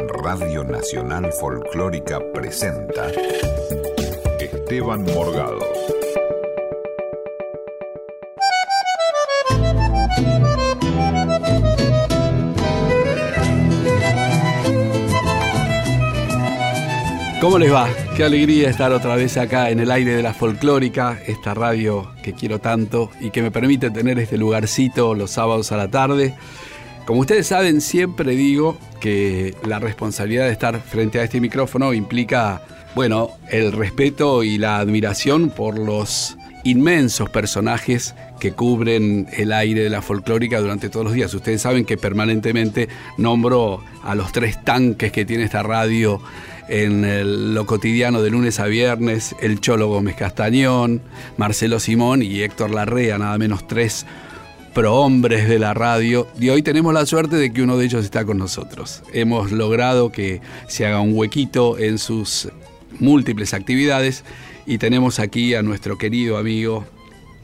Radio Nacional Folclórica presenta Esteban Morgado. ¿Cómo les va? Qué alegría estar otra vez acá en el aire de la folclórica, esta radio que quiero tanto y que me permite tener este lugarcito los sábados a la tarde. Como ustedes saben, siempre digo que la responsabilidad de estar frente a este micrófono implica, bueno, el respeto y la admiración por los inmensos personajes que cubren el aire de la folclórica durante todos los días. Ustedes saben que permanentemente nombro a los tres tanques que tiene esta radio en lo cotidiano de lunes a viernes, el Cholo Gómez Castañón, Marcelo Simón y Héctor Larrea, nada menos tres prohombres de la radio. Y hoy tenemos la suerte de que uno de ellos está con nosotros. Hemos logrado que se haga un huequito en sus múltiples actividades y tenemos aquí a nuestro querido amigo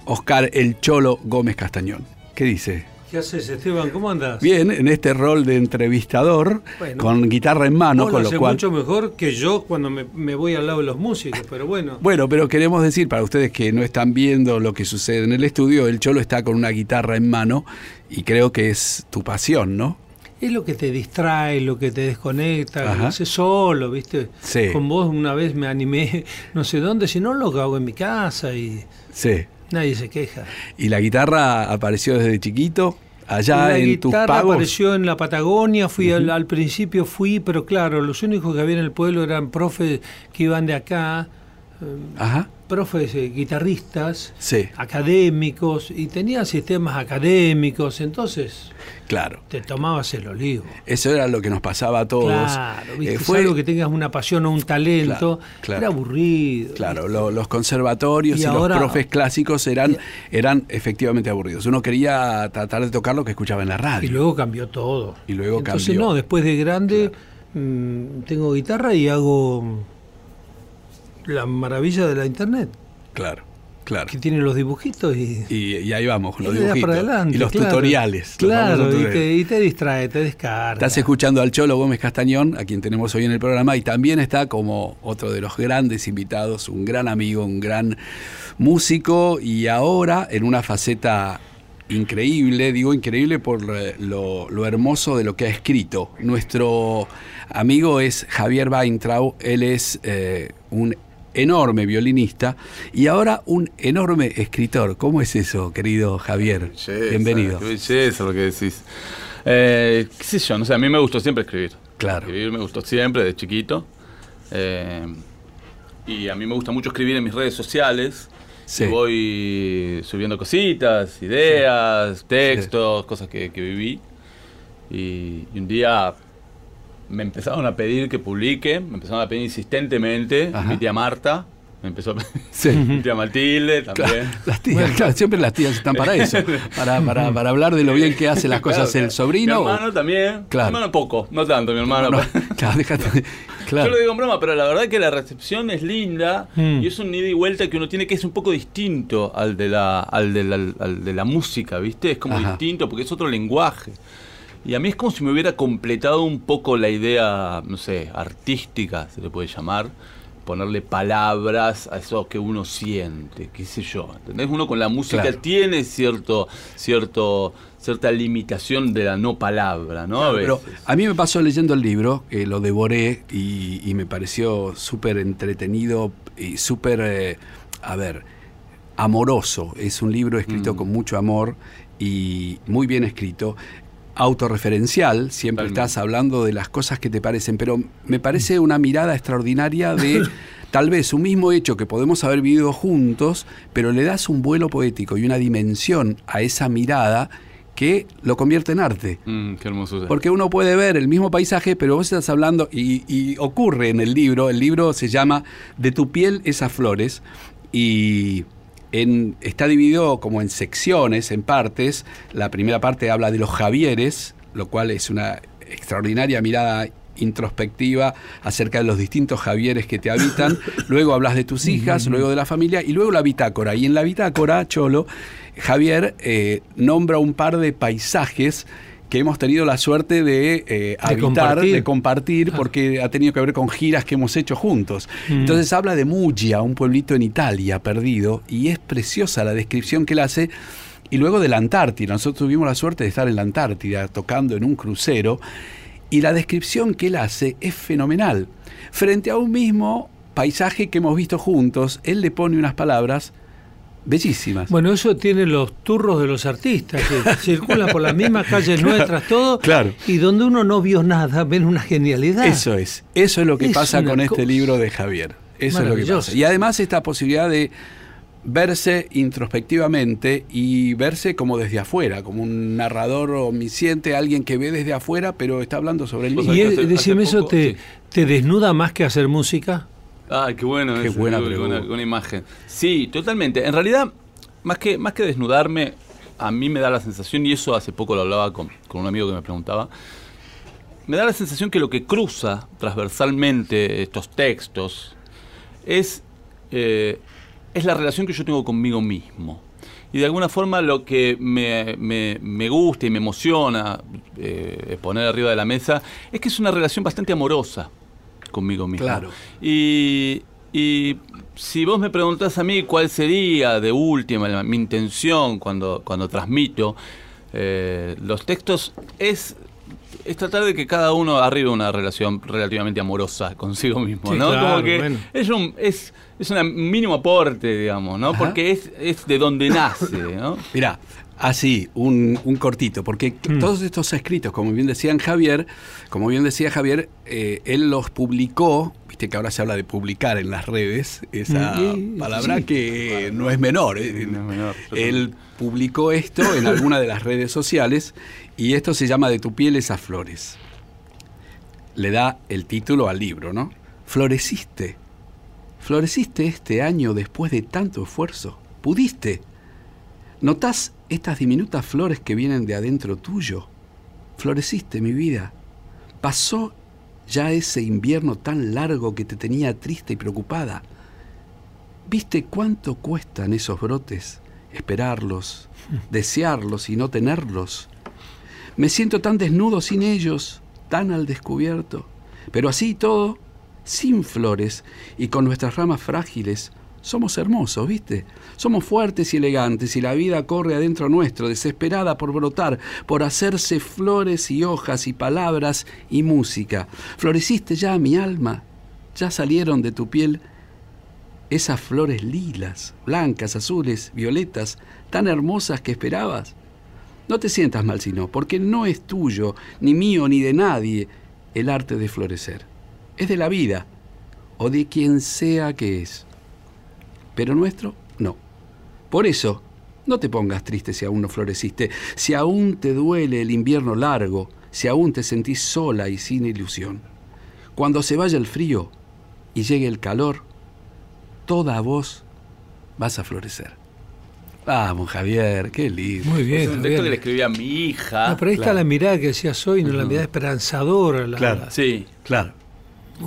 Oscar El Cholo Gómez Castañón. ¿Qué dice? ¿Qué haces, Esteban? ¿Cómo andas? Bien, en este rol de entrevistador, con guitarra en mano, con lo, cual... mucho mejor que yo cuando me, voy al lado de los músicos, pero bueno. Bueno, pero queremos decir, para ustedes que no están viendo lo que sucede en el estudio, el Cholo está con una guitarra en mano y creo que es tu pasión, ¿no? Es lo que te distrae, lo que te desconecta, lo haces solo, ¿viste? Sí. Con vos una vez me animé, no sé dónde, si no lo hago en mi casa y... Sí. Nadie se queja. ¿Y la guitarra apareció desde chiquito? Allá la en tus pagos. apareció en la Patagonia, fui al, principio fui, pero claro, los únicos que había en el pueblo eran profes que iban de acá. Ajá profes eh, guitarristas, académicos, y tenía sistemas académicos, entonces claro. te tomabas el olivo. Eso era lo que nos pasaba a todos. Claro, eh, fue algo que tengas una pasión o un talento, era aburrido. Claro, los conservatorios y, los profes clásicos eran, eran efectivamente aburridos. Uno quería tratar de tocar lo que escuchaba en la radio. Y luego cambió todo. Y luego entonces, no, después de grande mm, tengo guitarra y hago la maravilla de la internet. Claro. Claro. Que tiene los dibujitos y. Y, ahí vamos, con los dibujitos. y los tutoriales. Claro, y, te, distrae, te descarga. Estás escuchando al Cholo Gómez Castañón, a quien tenemos hoy en el programa, y también está como otro de los grandes invitados, un gran amigo, un gran músico, y ahora en una faceta increíble, digo increíble por lo, hermoso de lo que ha escrito. Nuestro amigo es Javier Weintraub, él es eh, un enorme violinista y ahora un enorme escritor. ¿Cómo es eso, querido Javier? Bienvenido. Qué belleza lo que decís. Eh, ¿Qué sé yo? No sé, a mí me gustó siempre escribir. Claro. Escribir me gustó siempre, de chiquito. Eh, y a mí me gusta mucho escribir en mis redes sociales. Sí. voy subiendo cositas, ideas, textos, cosas que, viví. Y, y, un día me empezaron a pedir que publique, me empezaron a pedir insistentemente, mi tía Marta, me empezó a sí. mi tía Matilde también. las tías, claro, siempre las tías están para eso, para, para, para, hablar de lo bien que hace las cosas el sobrino. Mi hermano también, claro. mi hermano poco, no tanto mi hermano. claro, déjate, claro. Yo lo digo en broma, pero la verdad es que la recepción es linda mm. y es un ida y vuelta que uno tiene que es un poco distinto al de la, al de la, al de la música, ¿viste? Es como distinto porque es otro lenguaje. Y a mí es como si me hubiera completado un poco la idea, no sé, artística, se le puede llamar, ponerle palabras a eso que uno siente, qué sé yo. ¿Entendés? Uno con la música tiene cierto, cierto, cierta limitación de la no palabra, ¿no? a pero a mí me pasó leyendo el libro, que lo devoré y, me pareció súper entretenido y súper, eh, a ver, amoroso. Es un libro escrito mm. con mucho amor y muy bien escrito autorreferencial, siempre estás hablando de las cosas que te parecen, pero me parece una mirada extraordinaria de tal vez un mismo hecho que podemos haber vivido juntos, pero le das un vuelo poético y una dimensión a esa mirada que lo convierte en arte. Mm, qué hermoso. Porque uno puede ver el mismo paisaje, pero vos estás hablando, y, y ocurre en el libro, el libro se llama De tu piel esas flores, y está dividido como en secciones, en partes. La primera parte habla de los Javieres, lo cual es una extraordinaria mirada introspectiva acerca de los distintos Javieres que te habitan. Luego hablas de tus hijas, luego de la familia y luego la bitácora. Y en la bitácora, Cholo, Javier eh, nombra un par de paisajes que hemos tenido la suerte de eh, habitar, de compartir, porque ha tenido que ver con giras que hemos hecho juntos. Mm. Entonces habla de Muggia, un pueblito en Italia perdido, y es preciosa la descripción que él hace. Y luego de la Antártida, nosotros tuvimos la suerte de estar en la Antártida tocando en un crucero, y la descripción que él hace es fenomenal. Frente a un mismo paisaje que hemos visto juntos, él le pone unas palabras bellísimas. Bueno, eso tiene los turros de los artistas, que circulan por las mismas calles nuestras, todo, claro. y donde uno no vio nada, ven una genialidad. Eso es, eso es lo que pasa con este libro de Javier. Eso es lo que pasa. Y además esta posibilidad de verse introspectivamente y verse como desde afuera, como un narrador omnisciente, alguien que ve desde afuera, pero está hablando sobre el libro. Y decime eso, te, ¿te desnuda más que hacer música? Ah, qué bueno, qué buena, una, imagen. Sí, totalmente. En realidad, más que, más que desnudarme, a mí me da la sensación, y eso hace poco lo hablaba con, un amigo que me preguntaba, me da la sensación que lo que cruza transversalmente estos textos es, eh, es la relación que yo tengo conmigo mismo. Y de alguna forma lo que me, me, gusta y me emociona eh, poner arriba de la mesa es que es una relación bastante amorosa conmigo mismo. Claro. Y, si vos me preguntás a mí cuál sería de última mi intención cuando, cuando transmito eh, los textos, es, es tratar de que cada uno arribe una relación relativamente amorosa consigo mismo, ¿no? Como que es un, es, es un mínimo aporte, digamos, ¿no? Porque es, es de donde nace, ¿no? Mirá, Así, un, un, cortito, porque mm. todos estos escritos, como bien decían Javier, como bien decía Javier, eh, él los publicó, viste que ahora se habla de publicar en las redes, esa mm, palabra que no es menor. Eh, él publicó esto en alguna de las redes sociales y esto se llama De tu piel esas flores. Le da el título al libro, ¿no? Floreciste. Floreciste este año después de tanto esfuerzo. Pudiste ¿Notás estas diminutas flores que vienen de adentro tuyo? Floreciste, mi vida. Pasó ya ese invierno tan largo que te tenía triste y preocupada. ¿Viste cuánto cuestan esos brotes? Esperarlos, desearlos y no tenerlos. Me siento tan desnudo sin ellos, tan al descubierto. Pero así todo, sin flores y con nuestras ramas frágiles, somos hermosos, ¿viste? Somos fuertes y elegantes y la vida corre adentro nuestro, desesperada por brotar, por hacerse flores y hojas y palabras y música. Floreciste ya mi alma, ya salieron de tu piel esas flores lilas, blancas, azules, violetas, tan hermosas que esperabas. No te sientas mal, sino, porque no es tuyo, ni mío, ni de nadie, el arte de florecer. Es de la vida, o de quien sea que es pero nuestro no. Por eso, no te pongas triste si aún no floreciste, si aún te duele el invierno largo, si aún te sentís sola y sin ilusión. Cuando se vaya el frío y llegue el calor, toda vos vas a florecer. Vamos, Javier, qué lindo. Muy bien. Es un texto que le escribí a mi hija. pero ahí está la mirada que decía soy, ¿no? la mirada esperanzadora. claro, sí, claro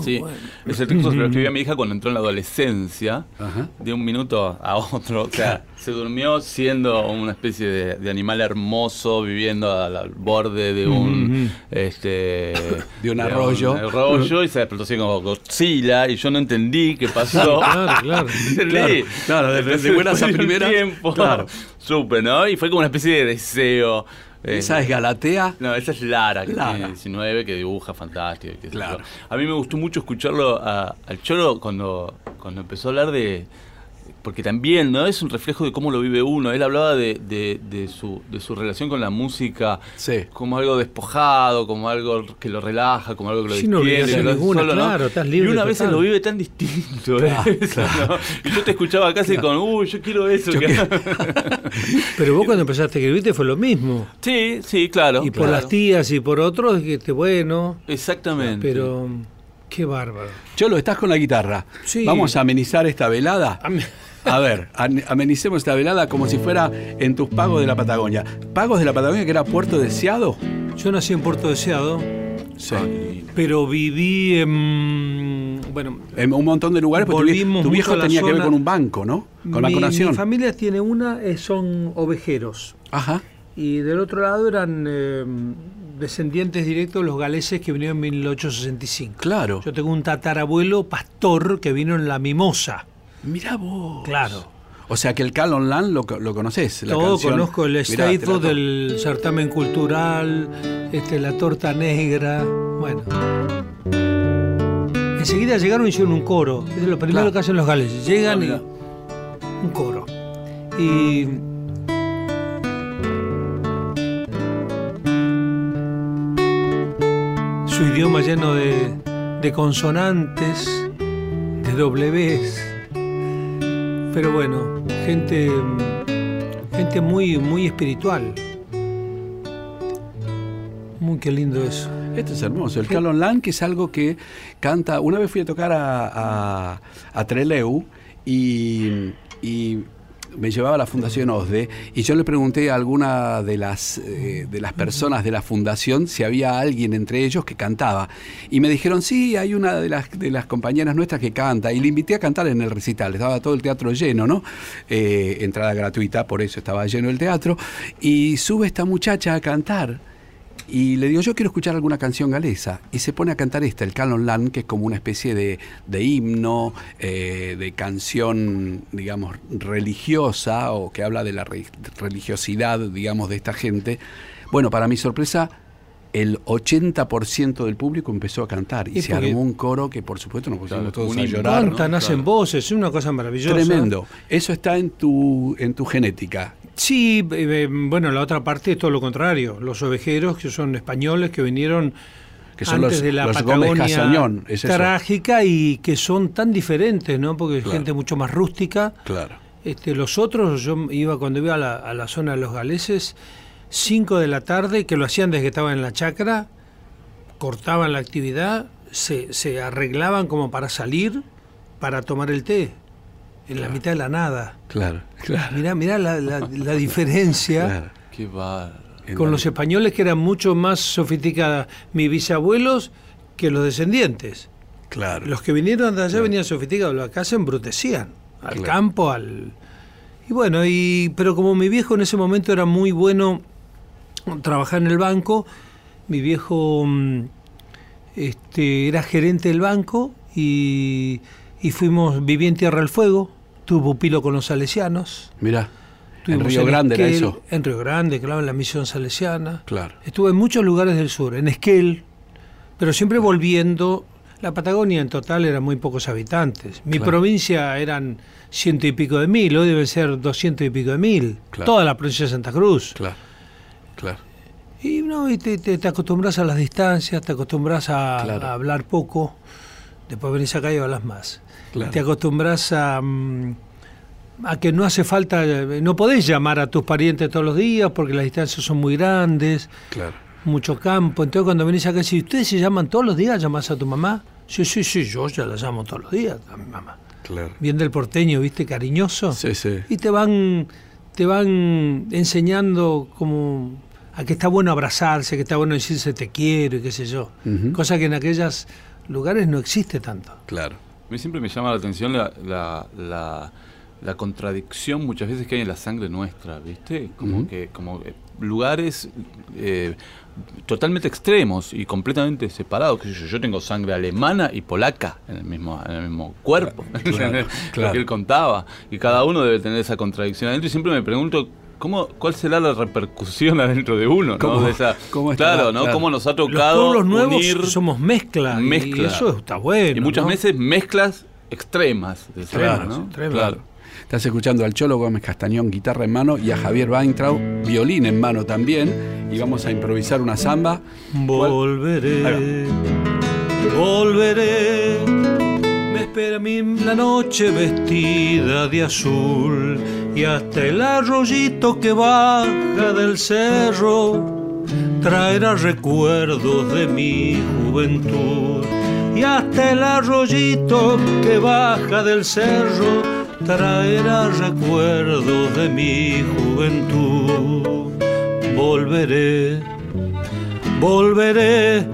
sí, ese texto se lo escribí a mi hija cuando entró en la adolescencia, de un minuto a otro. O sea, se durmió siendo una especie de, animal hermoso, viviendo al, borde de un este de un arroyo. arroyo y se despertó así como Godzilla y yo no entendí qué pasó. claro, claro. claro, de, buenas a primeras. Tiempo, claro. Supe, ¿no? Y fue como una especie de deseo ¿Esa es Galatea? No, esa es Lara, que tiene 19, que dibuja fantástico. A mí me gustó mucho escucharlo al Choro cuando, cuando empezó a hablar de, porque también no es un reflejo de cómo lo vive uno. Él hablaba de, de, su, de su relación con la música como algo despojado, como algo que lo relaja, como algo que lo sí, no ninguna, claro, estás libre. Y una vez lo vive tan distinto. ¿eh? Y yo te escuchaba casi con, uy, yo quiero eso. Pero vos cuando empezaste a escribirte fue lo mismo. Sí, sí, claro. Y por las tías y por otros, que bueno. Exactamente. Pero... Qué bárbaro. Cholo, estás con la guitarra. Sí. Vamos a amenizar esta velada. A ver, amenicemos esta velada como si fuera en tus pagos de la Patagonia. ¿Pagos de la Patagonia que era Puerto Deseado? Yo nací en Puerto Deseado. Sí. Pero viví en. Bueno. En un montón de lugares, porque tu, viejo tenía que ver con un banco, ¿no? Con mi, la Mi familia tiene una, eh, son ovejeros. Ajá y del otro lado eran eh, descendientes directos de los galeses que vinieron en 1865. Claro. Yo tengo un tatarabuelo pastor que vino en la Mimosa. Mira vos. Claro. O sea que el Calon Land lo, lo conoces. Todo conozco el estado del certamen cultural, este, la torta negra. Bueno. Enseguida llegaron y hicieron un coro. Es lo primero que hacen los galeses. Llegan y. Un coro. Y su idioma lleno de, consonantes, de doblez. Pero bueno, gente, gente muy, muy espiritual. Muy qué lindo eso. Esto es hermoso. El Calon Lan, que es algo que canta. Una vez fui a tocar a, a, Treleu y me llevaba a la Fundación OSDE y yo le pregunté a alguna de las, eh, de las personas de la fundación si había alguien entre ellos que cantaba. Y me dijeron, sí, hay una de las, de las compañeras nuestras que canta. Y le invité a cantar en el recital. Estaba todo el teatro lleno, ¿no? Eh, entrada gratuita, por eso estaba lleno el teatro. Y sube esta muchacha a cantar y le digo, yo quiero escuchar alguna canción galesa. Y se pone a cantar esta, el Canon Land, que es como una especie de, himno, eh, de canción, digamos, religiosa, o que habla de la religiosidad, digamos, de esta gente. Bueno, para mi sorpresa, el 80% del público empezó a cantar y, se armó un coro que por supuesto nos pusimos todos a llorar. Cantan, hacen voces, es una cosa maravillosa. Tremendo. Eso está en tu, en tu genética. Sí, eh, eh, bueno, la otra parte es todo lo contrario. Los ovejeros, que son españoles, que vinieron que son antes de la Patagonia trágica y que son tan diferentes, ¿no? Porque es gente mucho más rústica. Claro. Este, los otros, yo iba cuando iba a la, a la zona de los galeses, 5 de la tarde, que lo hacían desde que estaban en la chacra, cortaban la actividad, se, se arreglaban como para salir, para tomar el té, en la mitad de la nada. Claro, claro. Mirá, mirá la, la, diferencia. Claro. Qué. Con los españoles que eran mucho más sofisticados, mis bisabuelos, que los descendientes. Claro. Los que vinieron de allá venían sofisticados, los acá se embrutecían, al campo, al... Y bueno, y, pero como mi viejo en ese momento era muy bueno trabajar en el banco. Mi viejo mm, este, era gerente del banco y, fuimos, viví en Tierra del Fuego, tuve pupilo con los salesianos. Mira. En Río Grande era eso. En Río Grande, claro, en la misión salesiana. Claro. Estuve en muchos lugares del sur, en Esquel, pero siempre volviendo. La Patagonia en total eran muy pocos habitantes. Mi provincia eran ciento y pico de mil, hoy deben ser doscientos y pico de mil. Toda la provincia de Santa Cruz. Claro. Claro. Y no, y te, te, acostumbras a las distancias, te acostumbras a, hablar poco, después venís acá y hablas más. Te acostumbras a, mm, a que no hace falta, no podés llamar a tus parientes todos los días porque las distancias son muy grandes, claro. mucho campo. Entonces cuando venís acá, si ustedes se llaman todos los días, llamás a tu mamá. Sí, sí, sí, yo ya la llamo todos los días a mi mamá. Claro. Bien del porteño, viste, cariñoso. Sí, sí. Y te van, te van enseñando como a que está bueno abrazarse, que está bueno decirse te quiero y qué sé yo. Cosa que en aquellos lugares no existe tanto. Claro. A mí siempre me llama la atención la, la, contradicción muchas veces que hay en la sangre nuestra, ¿viste? Como que como lugares eh, totalmente extremos y completamente separados. Yo, yo tengo sangre alemana y polaca en el mismo, en el mismo cuerpo, claro, lo que él contaba. Y cada uno debe tener esa contradicción adentro. Y siempre me pregunto ¿Cómo, ¿Cuál será la repercusión adentro de uno? ¿no? claro, ¿no? ¿Cómo nos ha tocado Los nuevos somos mezclas. Y eso está bueno. Y muchas veces mezclas extremas. De claro, claro. Estás escuchando al Cholo Gómez Castañón, guitarra en mano, y a Javier Weintraub, violín en mano también. Y vamos a improvisar una samba. Volveré, volveré. Me espera a mí la noche vestida de azul y hasta el arroyito que baja del cerro traerá recuerdos de mi juventud. Y hasta el arroyito que baja del cerro traerá recuerdos de mi juventud. Volveré, volveré,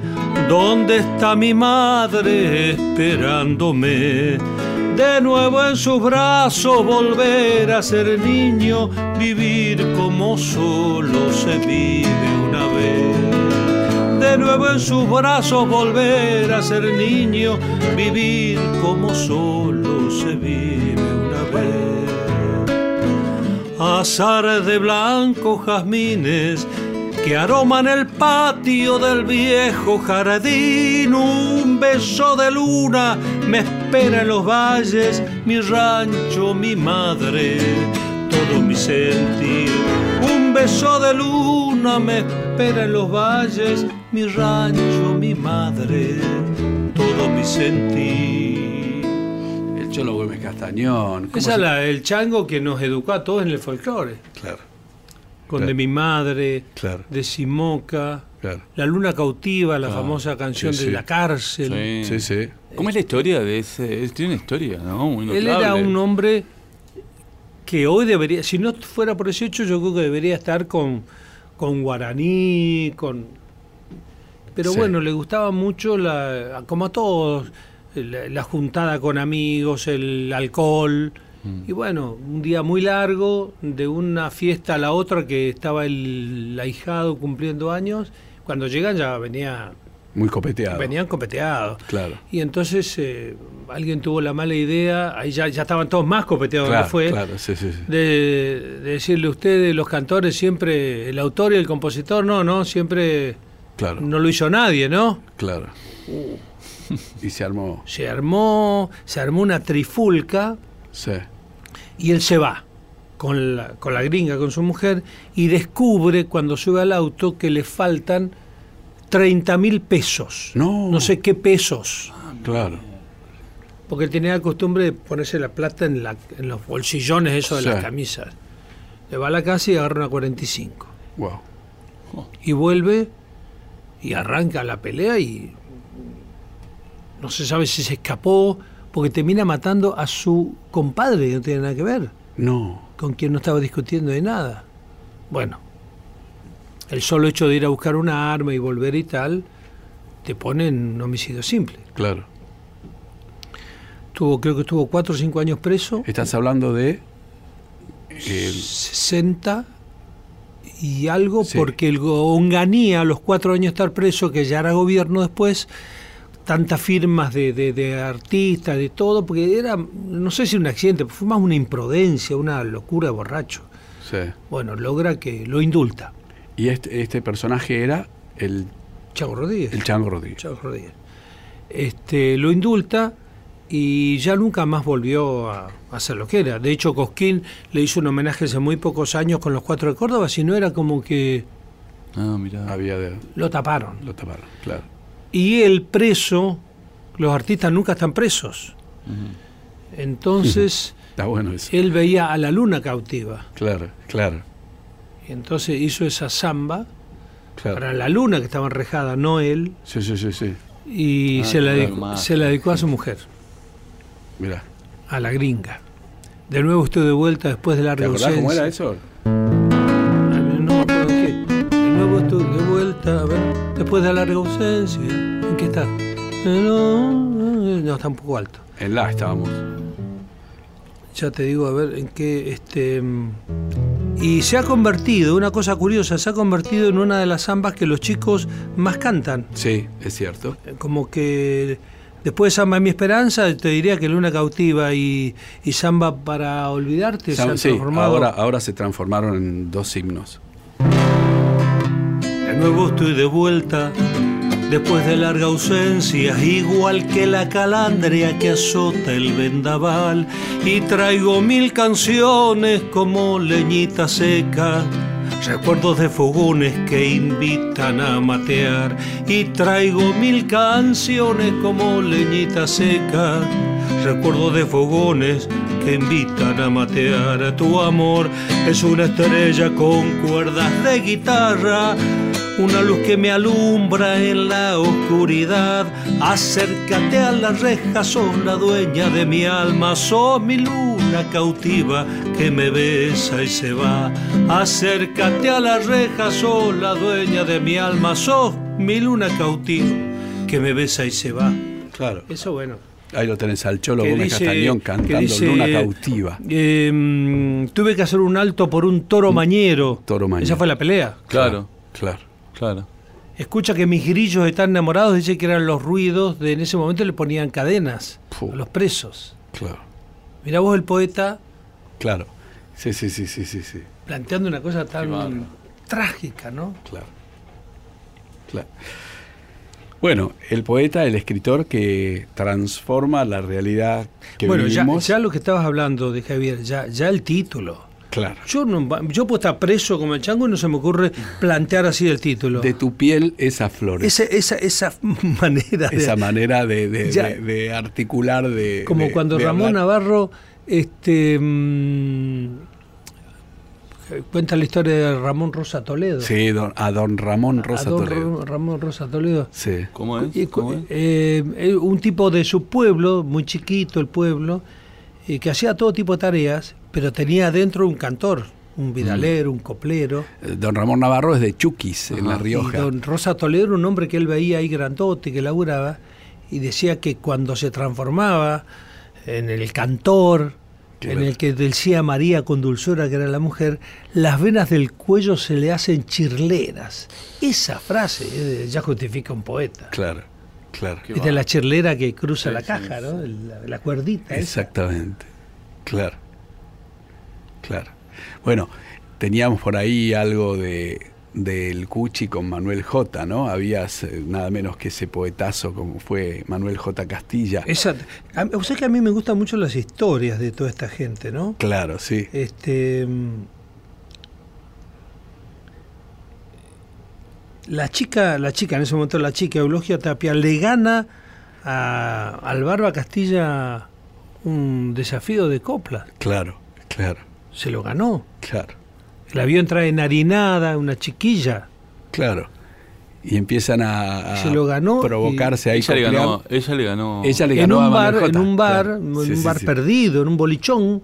donde está mi madre esperándome de nuevo en sus brazos volver a ser niño, vivir como solo se vive una vez. De nuevo en sus brazos volver a ser niño, vivir como solo se vive una vez. Azar de blanco jazmines que aroman el patio del viejo jardín. Un beso de luna me espera en los valles, mi rancho, mi madre, todo mi sentir. Un beso de luna me espera en los valles, mi rancho, mi madre, todo mi sentir. El Cholo Gómez Castañón. Ese es el chango que nos educó a todos en el folclore. Claro con De mi madre, de Simoca, La luna cautiva, la famosa canción de la cárcel. Sí. sí, ¿Cómo es la historia de ese? Tiene una historia, ¿no? Él era un hombre que hoy debería, si no fuera por ese hecho, yo creo que debería estar con, con guaraní, con... Pero bueno, le gustaba mucho, la, como a todos, la juntada con amigos, el alcohol y bueno, un día muy largo, de una fiesta a la otra que estaba el ahijado cumpliendo años, cuando llegan ya venía... Muy copeteado. Venían copeteados. Claro. Y entonces eh, alguien tuvo la mala idea, ahí ya, ya estaban todos más copeteados claro, fue, claro, sí, sí, De, decirle a ustedes, los cantores, siempre, el autor y el compositor, no, no, siempre claro. no lo hizo nadie, ¿no? Claro. Uh. y se armó. Se armó, se armó una trifulca. Sí. Y él se va con la, con la gringa, con su mujer, y descubre cuando sube al auto que le faltan 30 mil pesos. No. No sé qué pesos. claro. Porque él tenía la costumbre de ponerse la plata en, la, en los bolsillones eso de las camisas. Le va a la casa y agarra una 45. Wow. Y vuelve y arranca la pelea y no se sabe si se escapó, porque termina matando a su compadre, que no tiene nada que ver. No. Con quien no estaba discutiendo de nada. Bueno, el solo hecho de ir a buscar una arma y volver y tal, te pone en un homicidio simple. Claro. Tuvo, creo que estuvo cuatro o cinco años preso. Estás hablando de... 60 y algo, porque el Onganía, a los cuatro años de estar preso, que ya era gobierno después, tantas firmas de, de, artistas, de todo, porque era, no sé si un accidente, fue más una imprudencia, una locura de borracho. Sí. Bueno, logra que lo indulta. ¿Y este, este personaje era el... Chago Rodríguez. El Chango Rodríguez. Chago Rodríguez. Este, lo indulta y ya nunca más volvió a, hacer lo que era. De hecho, Cosquín le hizo un homenaje hace muy pocos años con los Cuatro de Córdoba, si no era como que... Ah, mira. Había Lo taparon. Lo taparon, claro. Y el preso, los artistas nunca están presos. Entonces, Está bueno eso. él veía a la luna cautiva. Claro, claro. Y entonces hizo esa samba para la luna que estaba enrejada, no él. Sí, sí, sí, sí. Y ah, se, la dedicó, se la dedicó a su mujer. Mira. A la gringa. De nuevo estoy de vuelta después de la ausencia. cómo era eso? a ver, después de la larga ausencia, ¿en qué está? No, no, está un poco alto. En la estábamos. Ya te digo, a ver, en qué, este... Y se ha convertido, una cosa curiosa, se ha convertido en una de las zambas que los chicos más cantan. Sí, es cierto. Como que después de Samba Mi Esperanza, te diría que Luna Cautiva y, y Samba para Olvidarte se han transformado. Ahora, ahora se transformaron en dos himnos nuevo estoy de vuelta después de larga ausencia, igual que la calandria que azota el vendaval. Y traigo mil canciones como leñita seca, recuerdos de fogones que invitan a matear. Y traigo mil canciones como leñita seca, recuerdos de fogones que invitan a matear. Tu amor es una estrella con cuerdas de guitarra una luz que me alumbra en la oscuridad. Acércate a la reja, sos la dueña de mi alma, sos mi luna cautiva que me besa y se va. Acércate a la reja, sos la dueña de mi alma, sos mi luna cautiva que me besa y se va. Claro. Eso bueno. Ahí lo tenés al Cholo Gómez Castañón cantando Luna Cautiva. Em, tuve que hacer un alto por un toro mañero. Toro mañero. Esa fue la pelea. Claro, claro, claro. Escucha que mis grillos están enamorados, dice que eran los ruidos de en ese momento le ponían cadenas a los presos. Claro. Mira vos el poeta. Claro. Sí, sí, sí, sí, sí, sí. Planteando una cosa tan trágica, ¿no? Claro. Claro. Bueno, el poeta, el escritor que transforma la realidad que bueno, vivimos. Bueno, ya, lo que estabas hablando de Javier, ya, ya el título. Claro. Yo, no, yo puedo estar preso como el chango y no se me ocurre plantear así el título. De tu piel esa flor. Esa, esa, esa manera de... Esa manera de, de, articular, de... Como cuando Ramón Navarro... Este, mm, cuenta la historia de Ramón Rosa Toledo. Sí, a don Ramón Rosa Toledo. Ramón Rosa Toledo. Sí. ¿Cómo es? Eh, eh, un tipo de su pueblo, muy chiquito el pueblo, eh, que hacía todo tipo de tareas, pero tenía adentro un cantor, un vidalero, un coplero. Don Ramón Navarro es de Chuquis, en La Rioja. Y don Rosa Toledo un hombre que él veía ahí grandote, que laburaba, y decía que cuando se transformaba en el cantor, en el que decía María con dulzura, que era la mujer, las venas del cuello se le hacen chirleras. Esa frase eh, ya justifica un poeta. Claro, claro. Es de la chirlera que cruza la caja, ¿no? La, cuerdita. Exactamente. Claro. Claro. Bueno, teníamos por ahí algo de del Cuchi con Manuel J, ¿no? Habías eh, nada menos que ese poetazo como fue Manuel J. Castilla. Exacto. O sea que a mí me gustan mucho las historias de toda esta gente, ¿no? Claro, sí. Este. Mm, la chica, la chica, en ese momento la chica, Eulogia Tapia, le gana a, al Barba Castilla un desafío de copla. Claro, claro. Se lo ganó. Claro. El avión trae enharinada, una chiquilla. Claro. Y empiezan a, se lo ganó provocarse ahí. Ella le, ganó, ella le ganó. Ella le ganó. En un bar, en un bar, en un bar perdido, en un bolichón.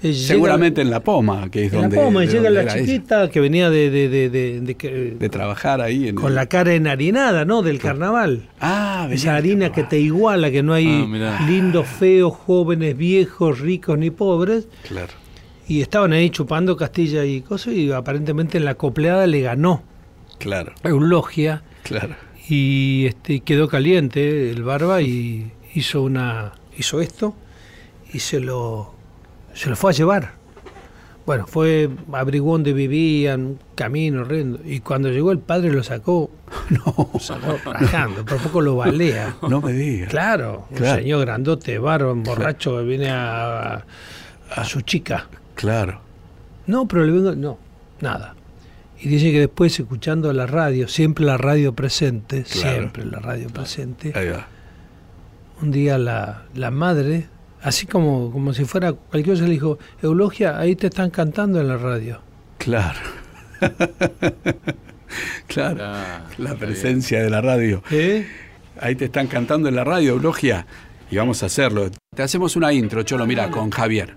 Seguramente en La Poma, que es en donde. La Poma, llega la chiquita que venía de de, de, de, trabajar ahí. En con la cara enharinada, ¿no? Del carnaval. Ah, Esa harina que te iguala, que no hay ah, lindos, feos, jóvenes, viejos, ricos ni pobres. Claro y estaban ahí chupando Castilla y cosas y aparentemente en la copleada le ganó. Claro. Eulogia. Claro. Y este quedó caliente el barba y hizo una hizo esto y se lo se lo fue a llevar. Bueno, fue abrigó donde vivían, camino horrendo. Y cuando llegó el padre lo sacó, no, lo sacó rajando, por poco lo balea. No me digas. Claro, un señor grandote, barba, borracho que viene a, a su chica. Claro. No, pero le vengo. No, nada. Y dice que después, escuchando la radio, siempre la radio presente, siempre la radio presente. Ahí va. Un día la, la madre, así como, como si fuera cualquier cosa, le dijo: Eulogia, ahí te están cantando en la radio. Claro. claro. la presencia de la radio. ¿Eh? Ahí te están cantando en la radio, Eulogia. Y vamos a hacerlo. Te hacemos una intro, Cholo, mira, con Javier.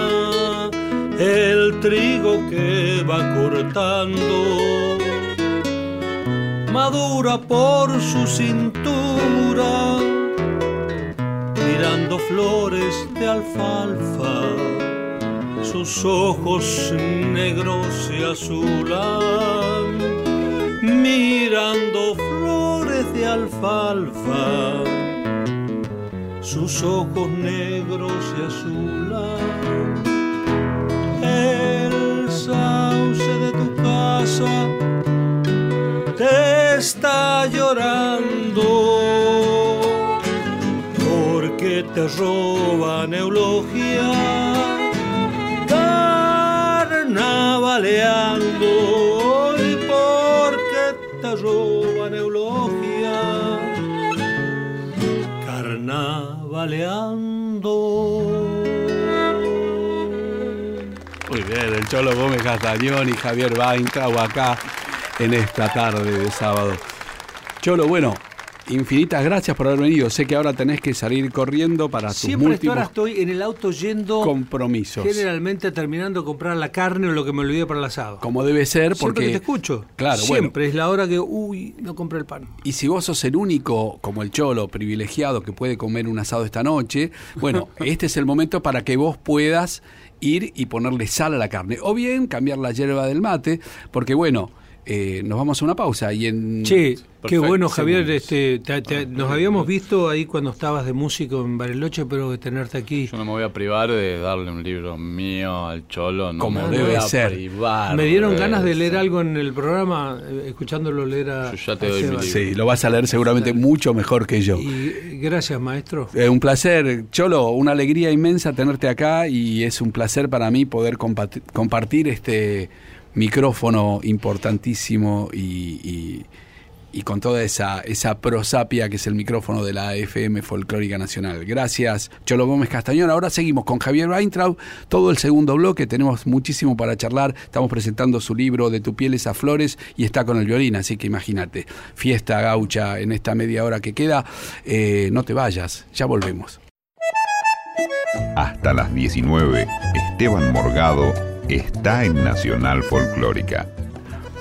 trigo que va cortando madura por su cintura, mirando flores de alfalfa, sus ojos negros se azulan, mirando flores de alfalfa, sus ojos negros se azulan te está llorando. Porque te roban eulogia carnavaleando. Y porque te roban eulogia carnavaleando Cholo Gómez Castañón y Javier Weintraub acá en esta tarde de sábado. Cholo, bueno, infinitas gracias por haber venido. Sé que ahora tenés que salir corriendo para tus Siempre ahora estoy en el auto yendo compromisos. Generalmente terminando de comprar la carne o lo que me olvidé para el asado. Como debe ser, porque Siempre te escucho. Claro, Siempre es la hora que uy, no compré el pan. Y si vos sos el único, como el cholo privilegiado que puede comer un asado esta noche, bueno, este es el momento para que vos puedas ir y ponerle sal a la carne. O bien cambiar la hierba del mate, porque bueno, eh, nos vamos a una pausa y en... Qué bueno Javier, este, nos habíamos visto ahí cuando estabas de músico en Bariloche, pero de tenerte aquí... Yo no me voy a privar de darle un libro mío al Cholo, no como debe ser. me dieron ganas de leer algo en el programa, eh, escuchándolo leer a... Yo ya te doy mi libro. Sí, lo vas a leer seguramente mucho mejor que yo. Y, gracias, maestro. Eh, un placer, Cholo, una alegría inmensa tenerte acá y es un placer para mí poder compartir este micrófono importantísimo y, con toda esa, esa prosapia que es el micrófono de la FM Folclórica Nacional. Gracias, Cholo Gómez Castañón. Ahora seguimos con Javier Weintraub, todo el segundo bloque, tenemos muchísimo para charlar. Estamos presentando su libro De tu piel a flores y está con el violín, así que imagínate, fiesta gaucha en esta media hora que queda. Eh, no te vayas, ya volvemos. Hasta las 19, Esteban Morgado está en Nacional Folclórica.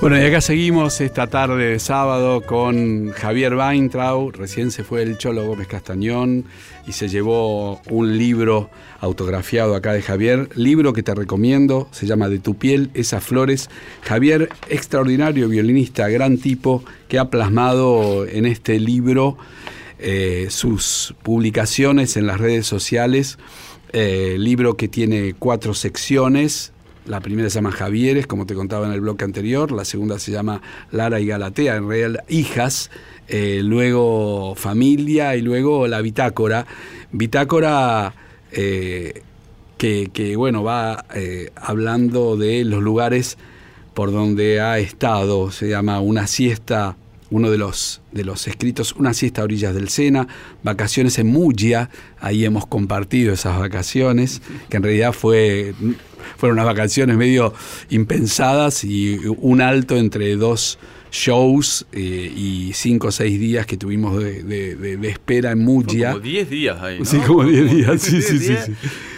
Bueno, y acá seguimos esta tarde de sábado con Javier Weintraub. Recién se fue el Cholo Gómez Castañón y se llevó un libro autografiado acá de Javier. Libro que te recomiendo, se llama De tu piel, esas flores. Javier, extraordinario violinista, gran tipo, que ha plasmado en este libro eh, sus publicaciones en las redes sociales. Eh, libro que tiene cuatro secciones, la primera se llama Javieres, como te contaba en el bloque anterior. La segunda se llama Lara y Galatea, en realidad hijas. Eh, luego Familia y luego la Bitácora. Bitácora eh, que, bueno, va eh, hablando de los lugares por donde ha estado. Se llama Una siesta uno de los, de los escritos, Una siesta a orillas del Sena, Vacaciones en Muggia, ahí hemos compartido esas vacaciones, que en realidad fue fueron unas vacaciones medio impensadas y un alto entre dos shows eh, y cinco o seis días que tuvimos de, espera en Muggia. Como diez días ahí. ¿no? Sí, como diez días, sí, sí, sí,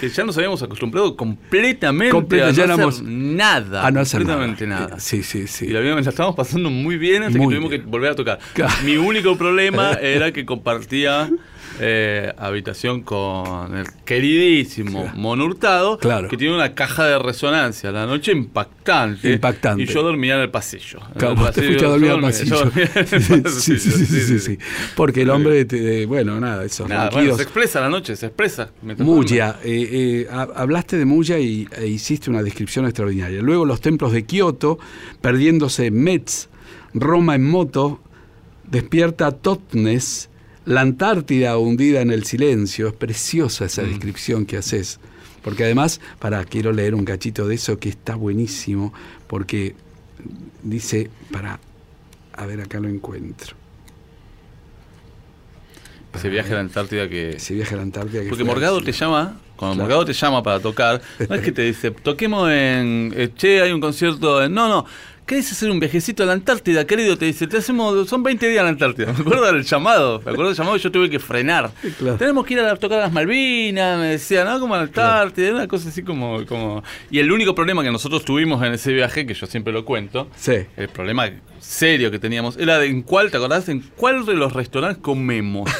Que ya nos habíamos acostumbrado completamente a no hacer nada. A no hacer completamente nada. Sí, sí, sí. Y la, la estábamos pasando muy bien hasta que tuvimos que volver a tocar. Mi único problema era que compartía eh, habitación con el queridísimo Monurtado, que tiene una caja de resonancia la noche impactante. Impactante. Y yo dormía en el pasillo. Claro, te fuiste a dormir al pasillo. Sí, sí, sí, sí, Porque el hombre, bueno, nada, eso. Nada, bueno, se expresa la noche, se expresa. Muya, eh, eh, hablaste de Muya y e hiciste una descripción extraordinaria. Luego los templos de Kioto, perdiéndose Metz, Roma en moto, despierta Totnes, la Antártida hundida en el silencio, es preciosa esa mm. descripción que haces. Porque además, para, quiero leer un cachito de eso que está buenísimo, porque dice, para, a ver, acá lo encuentro. Ese viaje a la Antártida que... Ese viaje a la Antártida que Porque Morgado te llama, cuando Morgado te llama para tocar, no es que te dice, toquemos en... Eh, che, hay un concierto en... No, no, ¿Querés hacer un viajecito a la Antártida, querido? Te dice, te hacemos, son 20 días a la Antártida. Me acuerdo del llamado, me acuerdo del llamado y yo tuve que frenar. Tenemos que ir a tocar a las Malvinas, me decían, ¿no? Como a la Antártida, una cosa así como, como... Y el único problema que nosotros tuvimos en ese viaje, que yo siempre lo cuento, sí. el problema serio que teníamos era de en cuál, ¿te acordás? En cuál de los restaurantes comemos.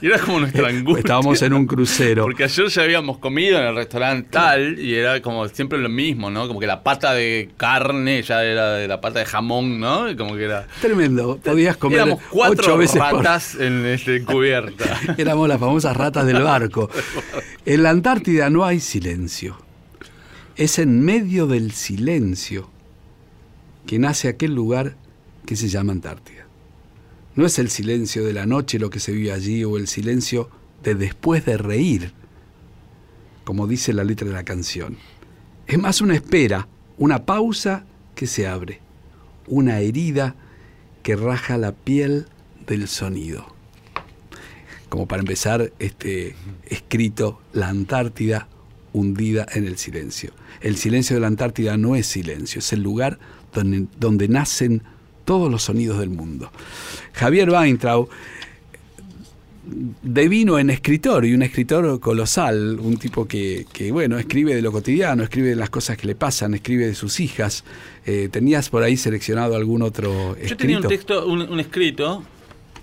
Y era como nuestra angustia. Estábamos en un crucero. Porque ayer ya habíamos comido en el restaurante tal y era como siempre lo mismo, ¿no? Como que la pata de carne ya era de la pata de jamón, ¿no? Como que era... Tremendo. Podías comer Éramos cuatro ocho veces ratas en este, cubierta. Éramos las famosas ratas del barco. En la Antártida no hay silencio. Es en medio del silencio que nace aquel lugar que se llama Antártida. No es el silencio de la noche lo que se vive allí o el silencio de después de reír, como dice la letra de la canción. Es más una espera, una pausa que se abre, una herida que raja la piel del sonido. Como para empezar este escrito, la Antártida hundida en el silencio. El silencio de la Antártida no es silencio, es el lugar donde, donde nacen todos los sonidos del mundo. Javier Weintraub devino en escritor y un escritor colosal, un tipo que, bueno, escribe de lo cotidiano, escribe de las cosas que le pasan, escribe de sus hijas. Eh, ¿Tenías por ahí seleccionado algún otro escrito? Yo tenía un texto, un, escrito.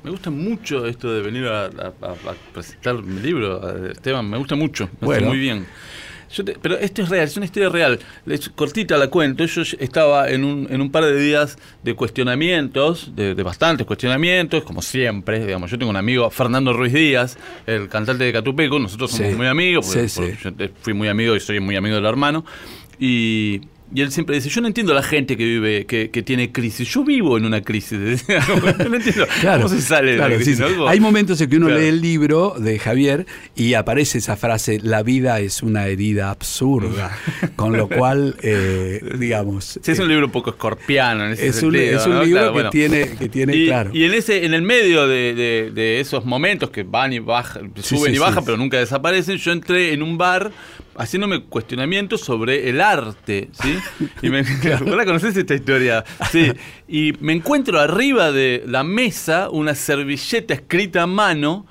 Me gusta mucho esto de venir a, presentar mi libro, Esteban, me gusta mucho, me bueno. muy bien pero esto es real, es una historia real. Es cortita la cuento. Yo estaba en un, en un par de días de cuestionamientos, de, bastantes cuestionamientos, como siempre. Digamos, yo tengo un amigo, Fernando Ruiz Díaz, el cantante de Catupeco. Nosotros somos muy amigos. yo fui muy amigo y soy muy amigo del hermano. Y y él siempre dice, yo no entiendo a la gente que vive, que, que tiene crisis. Yo vivo en una crisis. no entiendo cómo se sale de la crisis. Hay momentos en que uno lee el libro de Javier y aparece esa frase, la vida es una herida absurda. con lo cual, eh, digamos... Sí, es un libro un poco escorpiano en ese es Un, es un libro que, tiene, que tiene, y, claro. Y en, ese, en el medio de, de, esos momentos que van y bajan, suben y bajan, pero nunca desaparecen, yo entré en un bar haciéndome cuestionamientos sobre el arte, ¿sí? Y me, ¿Vos conocés esta historia? Sí. Y me encuentro arriba de la mesa una servilleta escrita a mano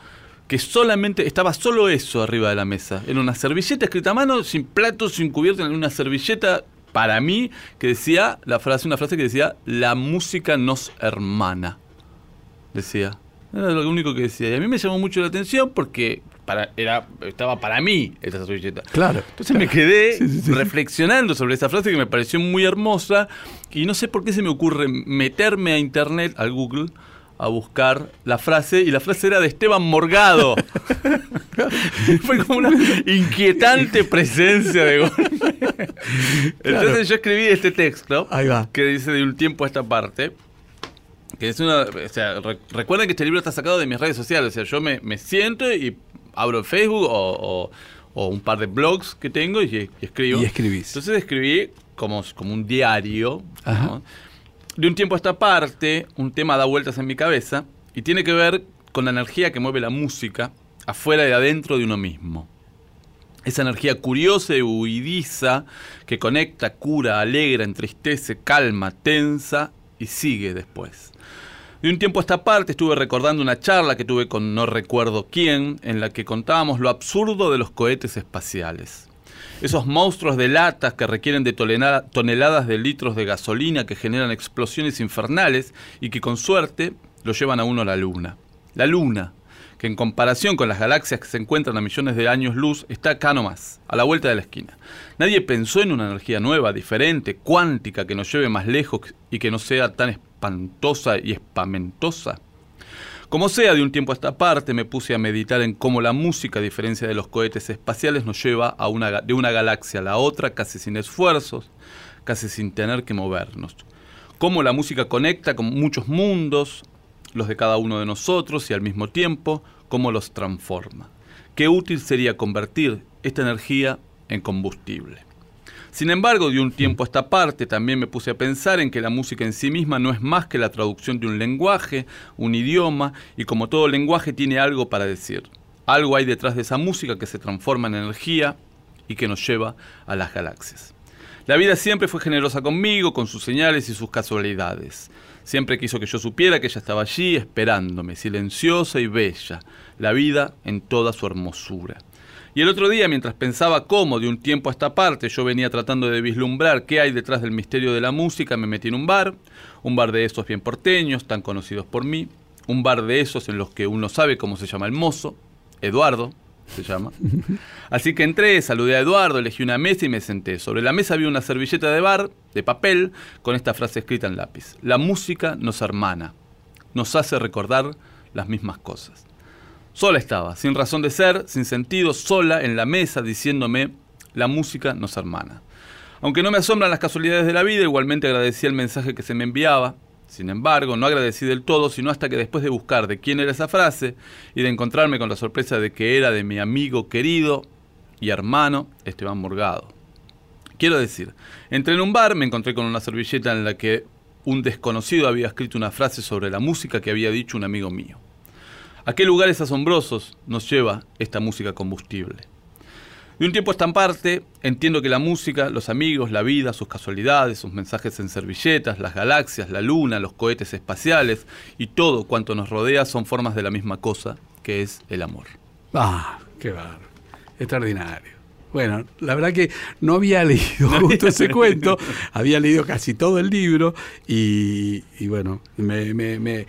que solamente estaba solo eso arriba de la mesa. Era una servilleta escrita a mano, sin platos, sin cubierto, en una servilleta para mí que decía la frase, una frase que decía la música nos hermana. Decía. Era lo único que decía. Y a mí me llamó mucho la atención porque era, estaba para mí esa servilleta. Claro. Entonces me quedé reflexionando sobre esa frase que me pareció muy hermosa y no sé por qué se me ocurre meterme a internet, al Google, a buscar la frase y la frase era de Esteban Morgado. Fue como una inquietante presencia de golpe. Entonces yo escribí este texto que dice de un tiempo a esta parte. Que es una, o sea, recuerden que este libro está sacado de mis redes sociales, o sea, yo me, me siento y abro Facebook o, un par de blogs que tengo y, escribo. Y escribís. Entonces escribí como, como un diario. De un tiempo a esta parte, un tema da vueltas en mi cabeza y tiene que ver con la energía que mueve la música afuera y adentro de uno mismo. Esa energía curiosa y huidiza que conecta, cura, alegra, entristece, calma, tensa y sigue después. De un tiempo a esta parte estuve recordando una charla que tuve con no recuerdo quién, en la que contábamos lo absurdo de los cohetes espaciales. Esos monstruos de latas que requieren de toneladas de litros de gasolina que generan explosiones infernales y que con suerte lo llevan a uno a la luna. La luna, que en comparación con las galaxias que se encuentran a millones de años luz, está acá nomás, a la vuelta de la esquina. Nadie pensó en una energía nueva, diferente, cuántica, que nos lleve más lejos y que no sea tan espantosa y espamentosa. Como sea, de un tiempo a esta parte me puse a meditar en cómo la música, a diferencia de los cohetes espaciales, nos lleva de una galaxia a la otra casi sin esfuerzos, casi sin tener que movernos. Cómo la música conecta con muchos mundos, los de cada uno de nosotros, y al mismo tiempo, cómo los transforma. Qué útil sería convertir esta energía en combustible. Sin embargo, de un tiempo a esta parte también me puse a pensar en que la música en sí misma no es más que la traducción de un lenguaje, un idioma, y como todo lenguaje tiene algo para decir. Algo hay detrás de esa música que se transforma en energía y que nos lleva a las galaxias. La vida siempre fue generosa conmigo, con sus señales y sus casualidades. Siempre quiso que yo supiera que ella estaba allí esperándome, silenciosa y bella, la vida en toda su hermosura. Y el otro día, mientras pensaba cómo de un tiempo a esta parte yo venía tratando de vislumbrar qué hay detrás del misterio de la música, me metí en un bar, un bar de esos bien porteños, tan conocidos por mí, un bar de esos en los que uno sabe cómo se llama el mozo, Eduardo se llama. Así que entré, saludé a Eduardo, elegí una mesa y me senté. Sobre la mesa había una servilleta de bar, de papel, con esta frase escrita en lápiz. La música nos hermana, nos hace recordar las mismas cosas. Sola estaba, sin razón de ser, sin sentido, sola en la mesa diciéndome, la música nos hermana. Aunque no me asombran las casualidades de la vida, igualmente agradecí el mensaje que se me enviaba. Sin embargo, no agradecí del todo, sino hasta que después de buscar de quién era esa frase y de encontrarme con la sorpresa de que era de mi amigo querido y hermano Esteban Morgado. Quiero decir, entré en un bar, me encontré con una servilleta en la que un desconocido había escrito una frase sobre la música que había dicho un amigo mío. ¿A qué lugares asombrosos nos lleva esta música combustible? De un tiempo a esta parte, entiendo que la música, los amigos, la vida, sus casualidades, sus mensajes en servilletas, las galaxias, la luna, los cohetes espaciales y todo cuanto nos rodea son formas de la misma cosa, que es el amor. Ah, qué barro. Extraordinario. Bueno, la verdad que no había leído justo ese cuento, había leído casi todo el libro y, bueno, me, me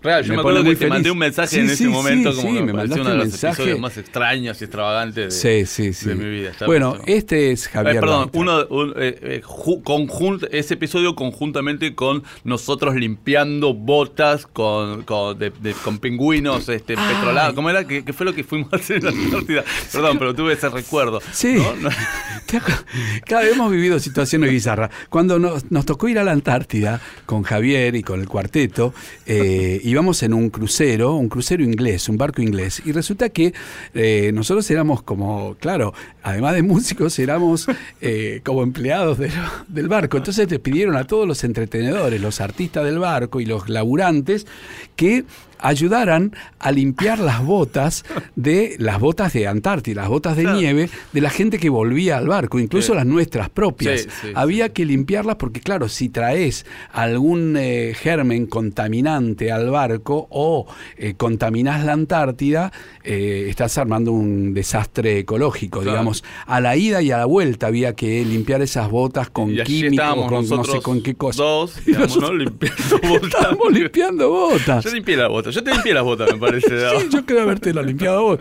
Real, yo me, acuerdo que te mandé un mensaje en ese momento como que me pareció uno de los episodios más extraños y extravagantes de, mi vida. bueno, este es Javier. Eh, perdón, uno, eh, eh, ese episodio conjuntamente con nosotros limpiando botas con, con, con pingüinos este, petrolados. ¿Cómo era? ¿Qué, fue lo que fuimos a hacer en la Antártida? Perdón, pero tuve ese recuerdo. Sí. Cada vez hemos vivido situaciones bizarras. Cuando nos, nos, tocó ir a la Antártida con Javier y con el cuarteto, eh, íbamos en un crucero, un crucero inglés, un barco inglés, y resulta que eh, nosotros éramos como, claro, además de músicos, éramos eh, como empleados del barco. Entonces les pidieron a todos los entretenedores, los artistas del barco y los laburantes, que ayudaran a limpiar las botas de las botas de Antártida, las botas de nieve de la gente que volvía al barco, incluso las nuestras propias. Había que limpiarlas porque, claro, si traes algún eh, germen contaminante al barco o eh, contaminás la Antártida, eh, estás armando un desastre ecológico, digamos. A la ida y a la vuelta había que limpiar esas botas con químicos, con no sé con qué cosa. Dos, digamos, limpiando botas. Estábamos limpiando botas. Yo limpié la bota. Yo te limpié las botas, me parece. sí, yo creo haberte la limpiado vos.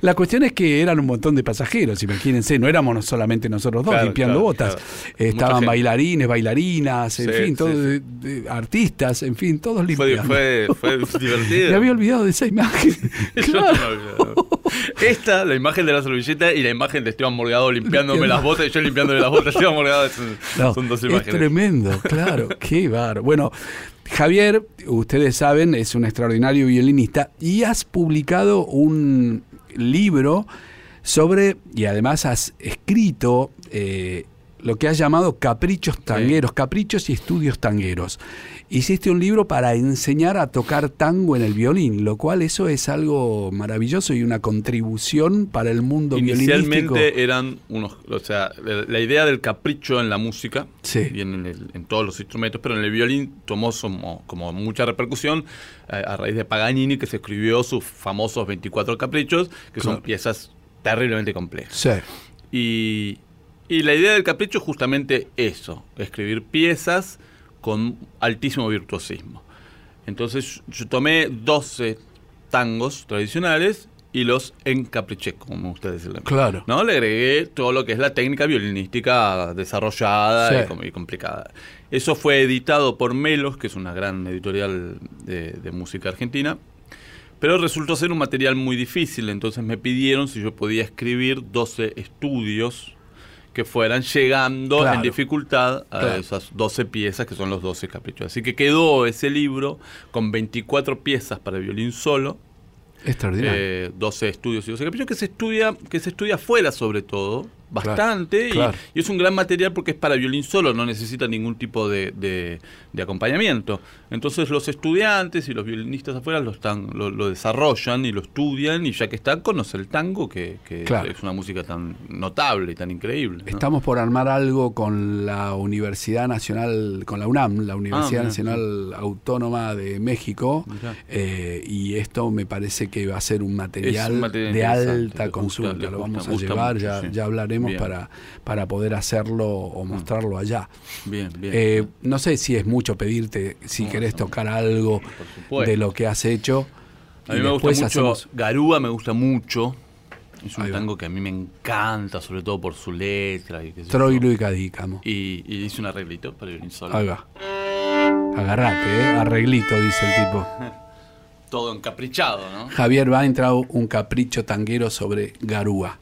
La cuestión es que eran un montón de pasajeros, imagínense, no éramos solamente nosotros dos limpiando botas. Estaban bailarines, bailarinas, en fin, todos artistas, en fin, todos limpiando. Fue, fue, fue divertido. Me había olvidado de esa imagen. Esta, la imagen de la servilleta y la imagen de Esteban Morgado limpiándome las botas y yo limpiándole las botas. Esteban Morgado son dos imágenes. Es tremendo, claro, qué bar. Bueno, Javier, ustedes saben, es un extraordinario violinista y has publicado un libro sobre, y además has escrito eh, lo que has llamado caprichos tangueros, caprichos y estudios tangueros. Hiciste un libro para enseñar a tocar tango en el violín, lo cual eso es algo maravilloso y una contribución para el mundo Inicialmente eran unos, o sea, la idea del capricho en la música, en, todos los instrumentos, pero en el violín tomó como, mucha repercusión eh, a, raíz de Paganini que se escribió sus famosos 24 caprichos, que son piezas terriblemente complejas. Sí. Y, y la idea del capricho es justamente eso, escribir piezas con altísimo virtuosismo. Entonces yo tomé 12 tangos tradicionales y los encapriché, como ustedes dicen. Claro. ¿no? Le agregué todo lo que es la técnica violinística desarrollada y, complicada. Eso fue editado por Melos, que es una gran editorial de, de música argentina. Pero resultó ser un material muy difícil, entonces me pidieron si yo podía escribir 12 estudios que fueran llegando en dificultad a esas 12 piezas que son los 12 caprichos. Así que quedó ese libro con 24 piezas para violín solo. Extraordinario. 12 eh, estudios y 12 caprichos que se estudia, que se estudia afuera sobre todo bastante Y, es un gran material porque es para violín solo, no necesita ningún tipo de, de, acompañamiento. Entonces los estudiantes y los violinistas afuera lo, están, lo, desarrollan y lo estudian y ya que están, conocen el tango, que, es una música tan notable y tan increíble. Estamos por armar algo con la Universidad Nacional, con la UNAM, la Universidad ah, Nacional Autónoma de México, eh, y esto me parece que va a ser un material, de alta consulta, lo vamos a llevar, ya, ya hablaremos para, para poder hacerlo o mm. mostrarlo allá. Bien, bien. Eh, no sé si es mucho pedirte si querés tocar algo de lo que has hecho. A mí me gusta mucho, Garúa me gusta mucho. Es un tango que a mí me encanta, sobre todo por su letra. Y Troilo y Cadícamo. Y, y hice un arreglito para el solo. Agarrate, ¿eh? arreglito, dice el tipo. Todo encaprichado, ¿no? Javier va a entrar un capricho tanguero sobre Garúa.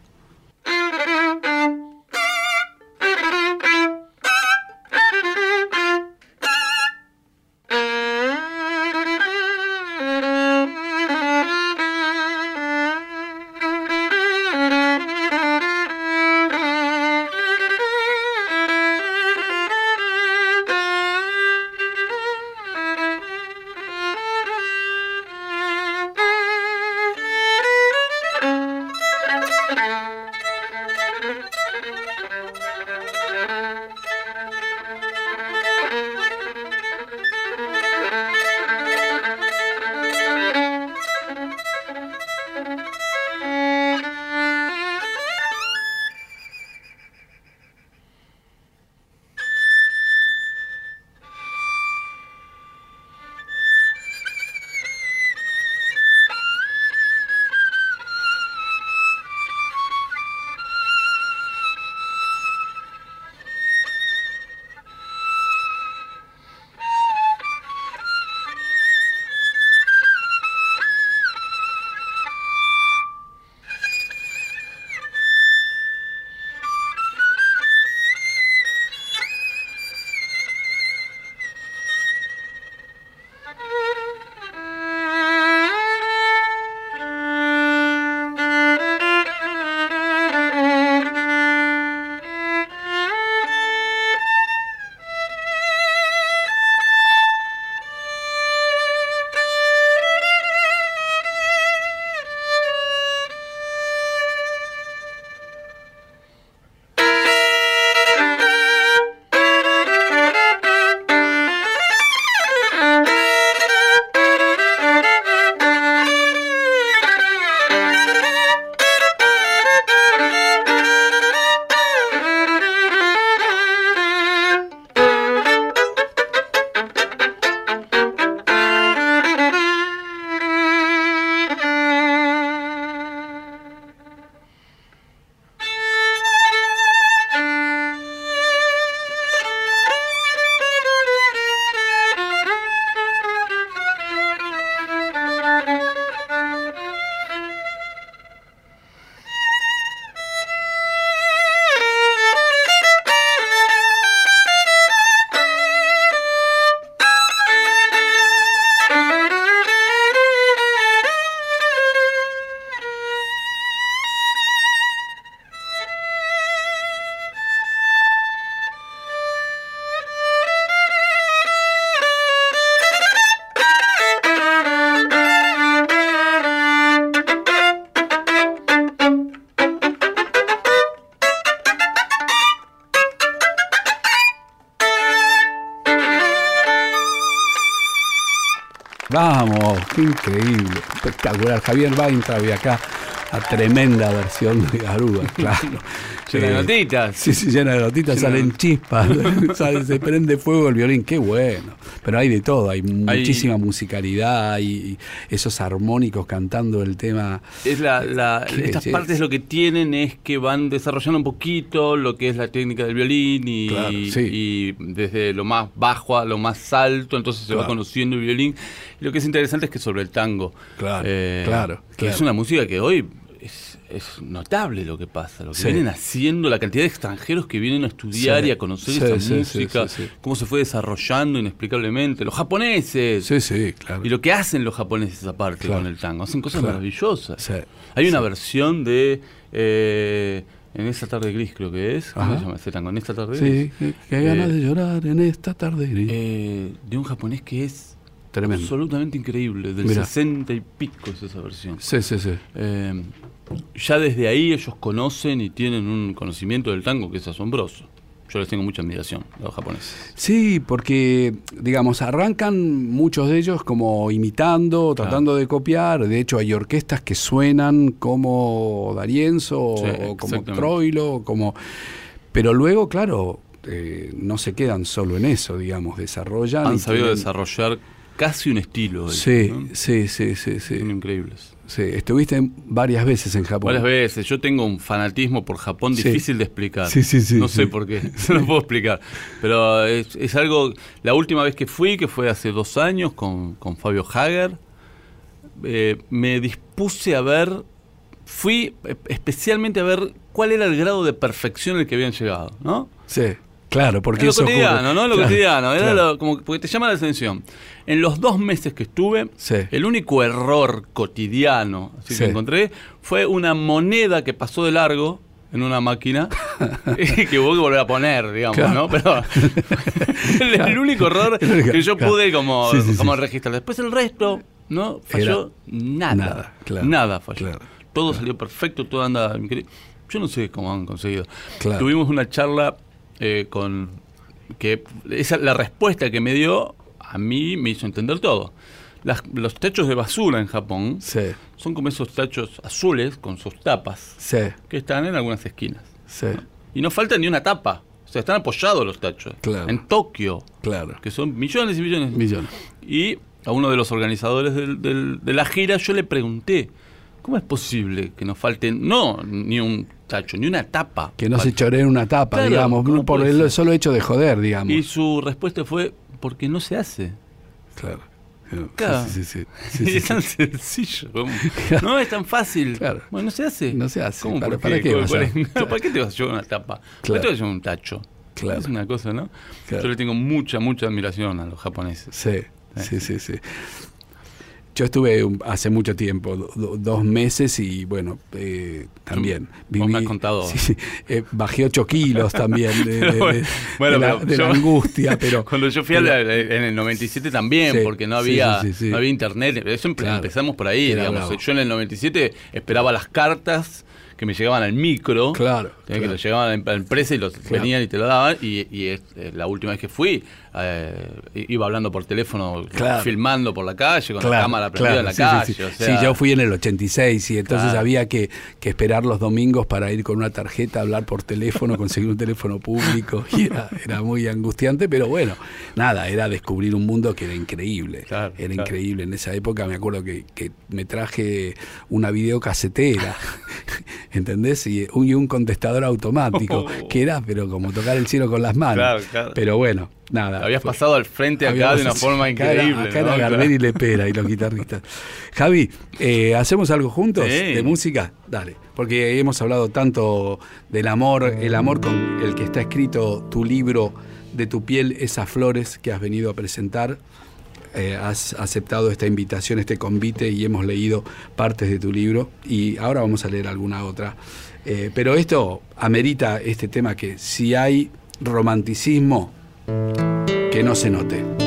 Increíble, espectacular. Javier Weintraub acá, a tremenda versión de Garuda, claro. Llena de eh, notitas. Sí, sí, llena de notitas, salen chispas, se prende fuego el violín, qué bueno. Pero hay de todo, hay, muchísima musicalidad y, esos armónicos cantando el tema. Es la, estas partes lo que tienen es que van desarrollando un poquito lo que es la técnica del violín y, desde lo más bajo a lo más alto, entonces se va conociendo el violín. Y lo que es interesante es que sobre el tango. Claro, eh, claro. Que es una música que hoy es, notable lo que pasa, lo que vienen haciendo, la cantidad de extranjeros que vienen a estudiar y a conocer esa música, cómo se fue desarrollando inexplicablemente. Los japoneses. Sí, sí, claro. Y lo que hacen los japoneses aparte con el tango, hacen cosas maravillosas. Hay una versión de... Eh, en esta tarde gris creo que es. ¿Cómo se llama ese tango? En esta tarde gris. Sí, que ganas de llorar en esta tarde gris. Eh, de un japonés que es Tremendo. absolutamente increíble. Del 60 y pico es esa versión. Sí, sí, sí. Eh, ya desde ahí ellos conocen y tienen un conocimiento del tango que es asombroso. Yo les tengo mucha admiración a los japoneses. Sí, porque, digamos, arrancan muchos de ellos como imitando, tratando de copiar. De hecho, hay orquestas que suenan como Darienzo o como Troilo, como... Pero luego, claro, eh, no se quedan solo en eso, digamos, desarrollan... Han sabido desarrollar casi un estilo. Sí, sí, sí, sí, sí. Son increíbles. Sí, estuviste varias veces en Japón. Varias veces. Yo tengo un fanatismo por Japón difícil de explicar. Sí, sí, sí. No sé por qué, no lo puedo explicar. Pero es, algo. La última vez que fui, que fue hace dos años con, con Fabio Hager, eh, me dispuse a ver. Fui especialmente a ver cuál era el grado de perfección al que habían llegado, ¿no? Sí. Claro, porque lo cotidiano, ¿no? Lo cotidiano, era como porque te llama la atención. En los dos meses que estuve, el único error cotidiano así que encontré fue una moneda que pasó de largo en una máquina y que hubo que volver a poner, digamos, ¿no? Pero el, único error que yo pude como, como registrar. Después el resto, ¿no? Falló nada. Nada, nada falló. todo salió perfecto, todo anda increíble. Yo no sé cómo han conseguido. Tuvimos una charla eh, con que esa, la respuesta que me dio a mí me hizo entender todo. los techos de basura en Japón son como esos techos azules con sus tapas que están en algunas esquinas. Y no falta ni una tapa. O sea, están apoyados los techos. En Tokio. Claro. Que son millones y millones. Millones. Y a uno de los organizadores de la gira yo le pregunté, ¿cómo es posible que nos falten, no, ni un tacho, ni una tapa. Que no se choree una tapa, digamos, por el solo hecho de joder, digamos. Y su respuesta fue, porque no se hace. Claro. Claro. Sí, sí, sí, es tan sencillo. No es tan fácil. Claro. Bueno, no se hace. No se hace. ¿Cómo, ¿Para, qué, ¿Para qué te vas a llevar una tapa? ¿Para qué te vas a llevar un tacho? Claro. Es una cosa, ¿no? Yo le tengo mucha, mucha admiración a los japoneses. Sí, sí, sí, sí. Yo estuve hace mucho tiempo, dos meses y bueno, eh, también. Viví, me has contado. Sí, eh, bajé ocho kilos también de, bueno, la, angustia. pero Cuando yo fui en el 97 también, porque no había, no había internet. Eso empezamos por ahí, digamos. Yo en el 97 esperaba las cartas que me llegaban al micro. Claro. Que lo llegaban a la empresa y los venían y te lo daban. Y, y eh, la última vez que fui, eh, iba hablando por teléfono, filmando por la calle, con la cámara prendida en la calle. Sí, yo fui en el 86 y entonces había que, esperar los domingos para ir con una tarjeta, hablar por teléfono, conseguir un teléfono público. Y era, muy angustiante, pero bueno, nada, era descubrir un mundo que era increíble. era increíble. En esa época me acuerdo que, me traje una videocasetera, ¿entendés? Y un, y un contestador automático, que era, pero como tocar el cielo con las manos. Pero bueno, Nada. Habías pasado al frente acá de una forma increíble. Acá, era Gardel y Lepera y los guitarristas. Javi, eh, ¿hacemos algo juntos de música? Dale. Porque hemos hablado tanto del amor, el amor con el que está escrito tu libro de tu piel, esas flores que has venido a presentar. Eh, has aceptado esta invitación, este convite y hemos leído partes de tu libro y ahora vamos a leer alguna otra. Eh, pero esto amerita este tema que si hay romanticismo, que no se note.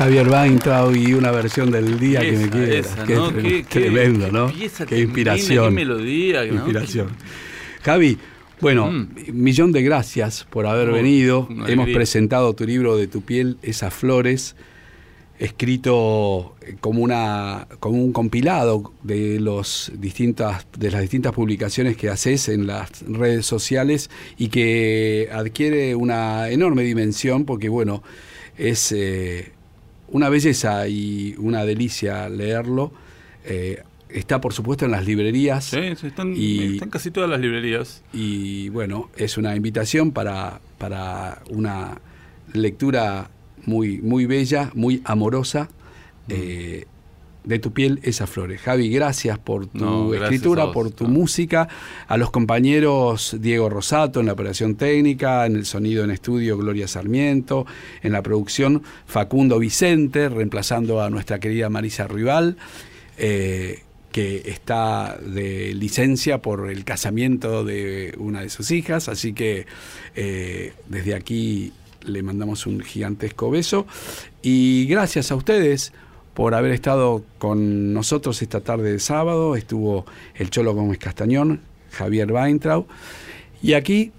Javier Weintraub y una versión del día que me quiera. qué, tremendo, ¿no? Qué, inspiración. Qué melodía. inspiración. Javi, bueno, mm. millón de gracias por haber venido. Hemos presentado tu libro de tu piel, esas flores escrito como una como un compilado de los distintas de las distintas publicaciones que haces en las redes sociales y que adquiere una enorme dimensión porque bueno es eh, una belleza y una delicia leerlo eh, está por supuesto en las librerías sí, están, y, están casi todas las librerías y bueno es una invitación para para una lectura muy, muy bella, muy amorosa. Mm. Eh, de tu piel esas flores. Javi, gracias por tu escritura, por tu música, a los compañeros Diego Rosato en la operación técnica, en el sonido en estudio Gloria Sarmiento, en la producción Facundo Vicente, reemplazando a nuestra querida Marisa Rival, eh, que está de licencia por el casamiento de una de sus hijas, así que eh, desde aquí le mandamos un gigantesco beso. Y gracias a ustedes por haber estado con nosotros esta tarde de sábado. Estuvo el Cholo Gómez Castañón, Javier Weintraub y aquí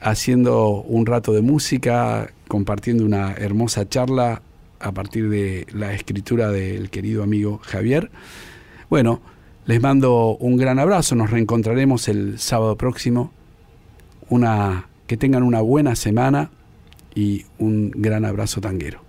haciendo un rato de música, compartiendo una hermosa charla a partir de la escritura del querido amigo Javier. Bueno, les mando un gran abrazo, nos reencontraremos el sábado próximo. Una que tengan una buena semana y un gran abrazo tanguero.